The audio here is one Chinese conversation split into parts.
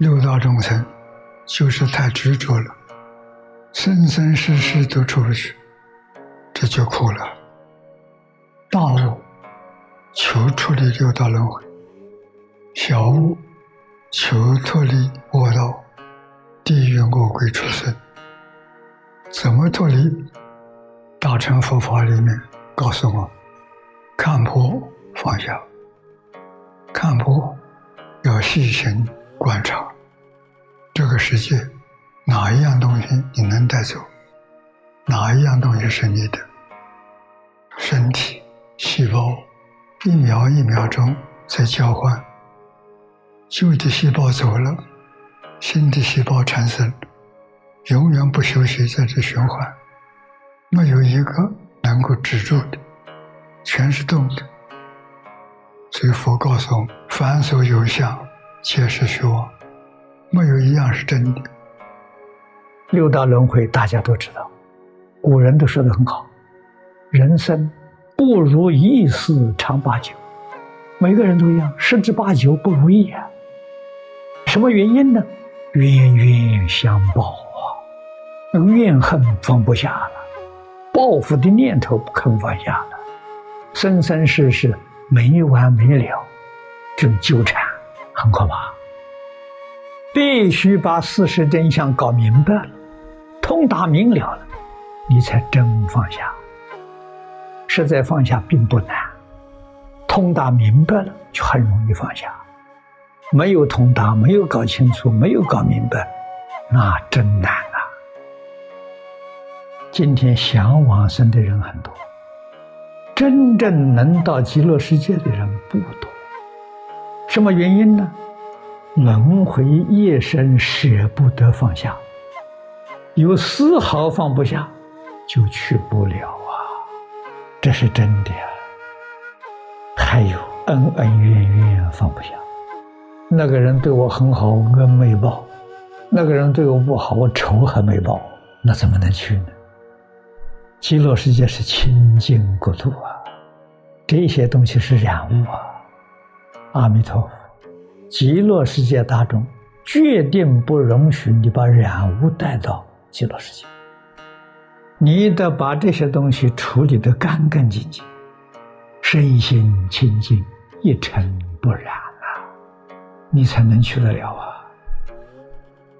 六道众生就是太执着了，生生世世都出不去，这就苦了。大悟求出离六道轮回，小悟求脱离恶道、地狱恶鬼出生。怎么脱离？大乘佛法里面告诉我：看破放下，看破要细心观察这个世界，哪一样东西你能带走？哪一样东西是你的？身体。细胞一秒一秒钟在交换，旧的细胞走了，新的细胞产生，永远不休息在这循环，没有一个能够止住的，全是动的。所以佛告诉我们：凡所有相，皆是虚妄，没有一样是真的。六道轮回大家都知道，古人都说的很好，人生。不如意事常八九，每个人都一样，十之八九不如意啊。什么原因呢？冤冤相报啊，怨恨放不下了，报复的念头不肯放下了，生生世世没完没了，这种纠缠很可怕。必须把事实真相搞明白了，通达明了了，你才真放下。实在放下并不难，通达明白了就很容易放下。没有通达，没有搞清楚，没有搞明白，那真难啊！今天想往生的人很多，真正能到极乐世界的人不多。什么原因呢？轮回夜深，舍不得放下，有丝毫放不下，就去不了啊。这是真的，还有恩恩怨怨放不下。那个人对我很好，恩没报；那个人对我不好，我仇还没报，那怎么能去呢？极乐世界是清净国度啊，这些东西是染物啊。阿弥陀佛，极乐世界大众决定不容许你把染物带到极乐世界。你得把这些东西处理得干干净净，身心清净，一尘不染啊，你才能去得了啊。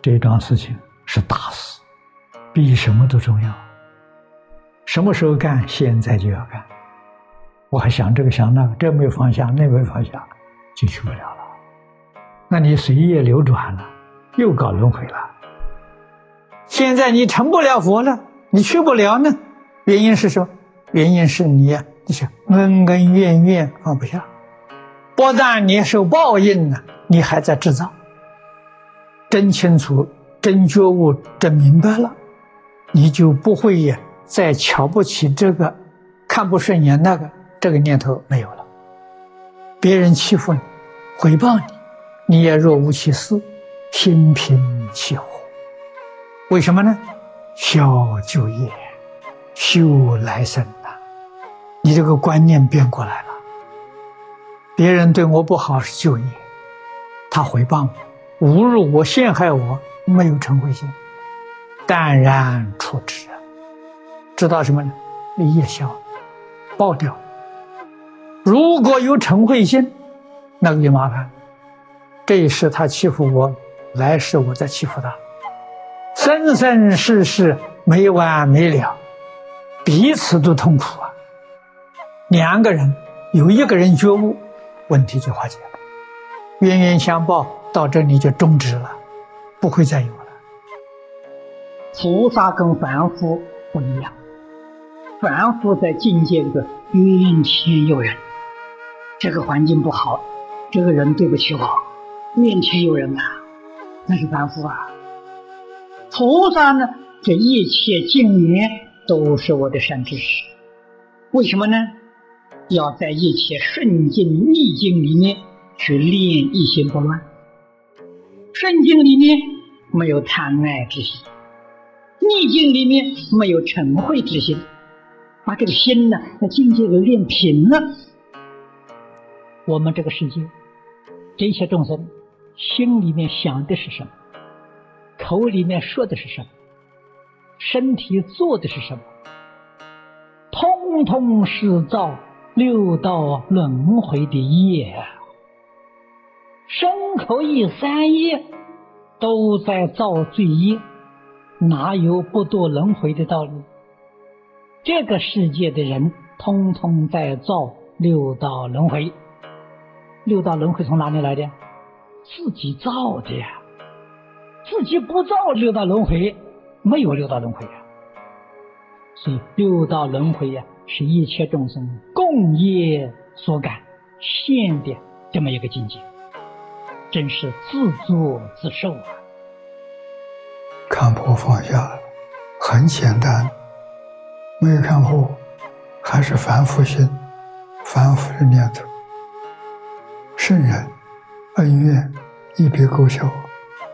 这桩事情是大事，比什么都重要。什么时候干？现在就要干。我还想这个想那个，这没有放下，那没有放下，就去不了。那你随业流转了，又搞轮回了。现在你成不了佛了。你去不了呢，原因是什么？原因是你呀，你想恩恩怨怨放不下，不但你受报应呢，你还在制造。真清楚、真觉悟、真明白了，你就不会呀再瞧不起这个、看不顺眼那个，这个念头没有了。别人欺负你、回报你，你也若无其事，心平气和。为什么呢？消旧业，修来生呐！你这个观念变过来了。别人对我不好是旧业，他回报我、侮辱我、陷害我，没有嗔恚心，淡然处之。知道什么呢？业消，爆掉。如果有嗔恚心，那个就麻烦。这一世他欺负我，来世我再欺负他。生生世世没完没了，彼此都痛苦啊！两个人有一个人觉悟，问题就化解了，冤冤相报到这里就终止了，不会再有了。菩萨跟凡夫不一样，凡夫在境界里怨天尤人，这个环境不好，这个人对不起我，面前有人啊，那是凡夫啊。菩萨呢？这一切境缘都是我的善知识。为什么呢？要在一切顺境逆境里面去练一心不乱。顺境里面没有贪爱之心，逆境里面没有嗔恚之心，把这个心呢，那境界给练平了。我们这个世界，这些众生心里面想的是什么，口里面说的是什么，身体做的是什么，通通是造六道轮回的业啊！身口意三业都在造罪业，哪有不堕轮回的道理？这个世界的人通通在造六道轮回。六道轮回从哪里来的？自己造的呀！自己不造六道轮回，没有六道轮回呀。所以六道轮回呀，是一切众生共业所感现的这么一个境界，真是自作自受啊！看破放下，很简单；没有看破，还是反复心、反复的念头。圣人恩怨一笔勾销，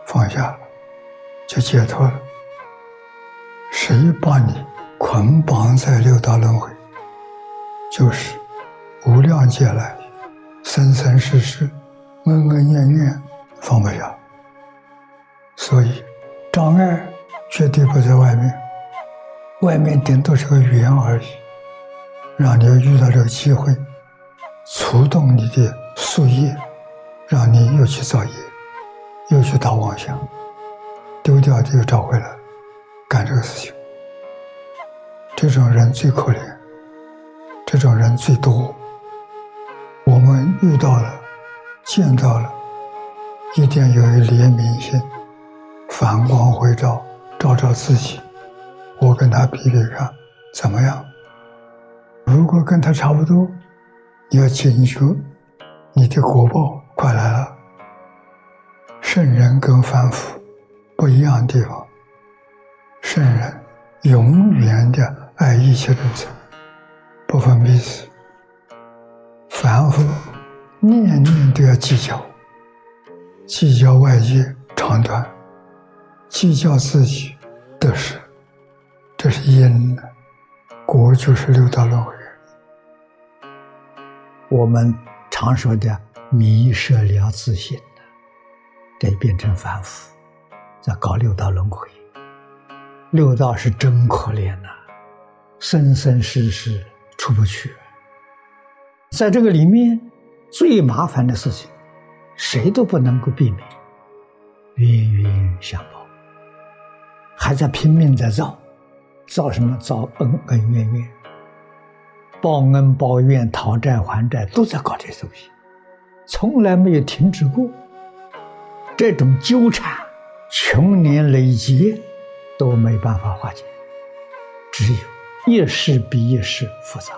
放下了，就解脱了。谁把你捆绑在六道轮回？就是无量劫来生生世世恩恩怨怨放不下，所以障碍绝对不在外面，外面顶多是个缘而已，让你遇到这个机会，触动你的。树叶，让你又去造业，又去打妄想，丢掉的又找回来，干这个事情。这种人最可怜，这种人最多。我们遇到了，见到了，一定要有一怜悯心，反光回照，照照自己。我跟他比比看，怎么样？如果跟他差不多，你要警觉。你的果报快来了。圣人跟凡夫不一样的地方，圣人永远的爱一切众生，不分彼此；凡夫念念都要计较，计较外界长短，计较自己得失，这是因，果就是六道轮回。我们。常说的迷失了自信得变成凡夫，在搞六道轮回。六道是真可怜呐，生生世世出不去。在这个里面，最麻烦的事情，谁都不能够避免，冤冤相报，还在拼命在造，造什么？造恩恩怨怨。报恩报怨、讨债还债，都在搞这些东西，从来没有停止过。这种纠缠，穷年累劫，都没办法化解，只有一世比一世复杂。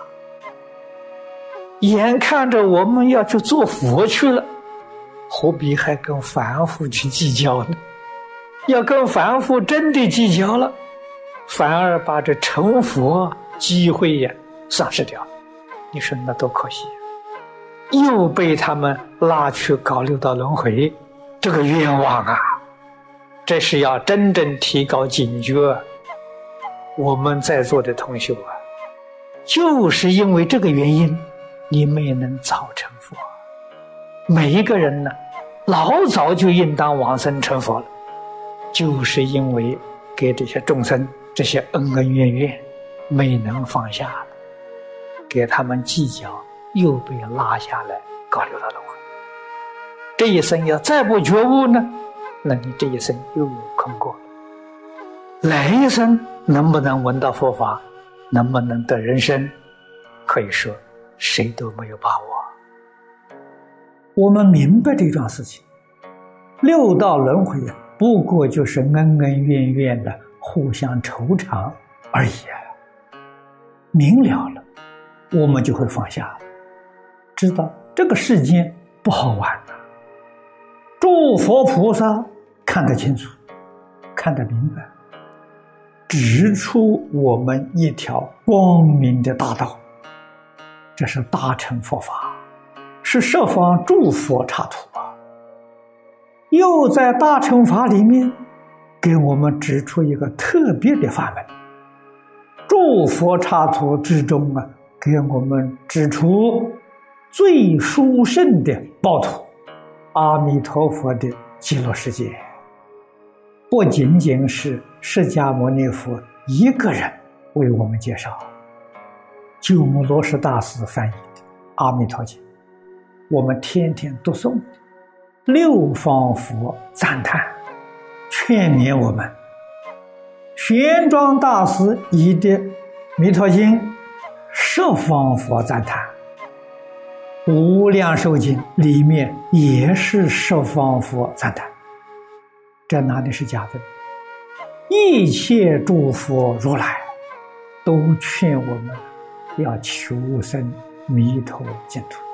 眼看着我们要去做佛去了，何必还跟凡夫去计较呢？要跟凡夫真的计较了，反而把这成佛机会呀。丧失掉，你说那多可惜！又被他们拉去搞六道轮回，这个冤枉啊！这是要真正提高警觉。我们在座的同学啊，就是因为这个原因，你没能早成佛。每一个人呢，老早就应当往生成佛了，就是因为给这些众生这些恩恩怨怨没能放下。给他们计较，又被拉下来搞六道轮回。这一生要再不觉悟呢，那你这一生又空过了。来一生能不能闻到佛法，能不能得人生，可以说谁都没有把握。我们明白这桩事情，六道轮回啊，不过就是恩恩怨怨的互相愁偿而已。明了了。我们就会放下，知道这个世间不好玩了。诸佛菩萨看得清楚，看得明白，指出我们一条光明的大道。这是大乘佛法，是十方诸佛刹土啊！又在大乘法里面给我们指出一个特别的法门，诸佛刹土之中啊。给我们指出最殊胜的报土，阿弥陀佛的极乐世界，不仅仅是释迦牟尼佛一个人为我们介绍，鸠摩罗什大师翻译的《阿弥陀经》，我们天天读诵，六方佛赞叹，劝勉我们。玄奘大师译的《弥陀经》，十方佛赞叹。无量寿经里面也是十方佛赞叹，这哪里是假的？一切诸佛如来都劝我们要求生弥陀净土。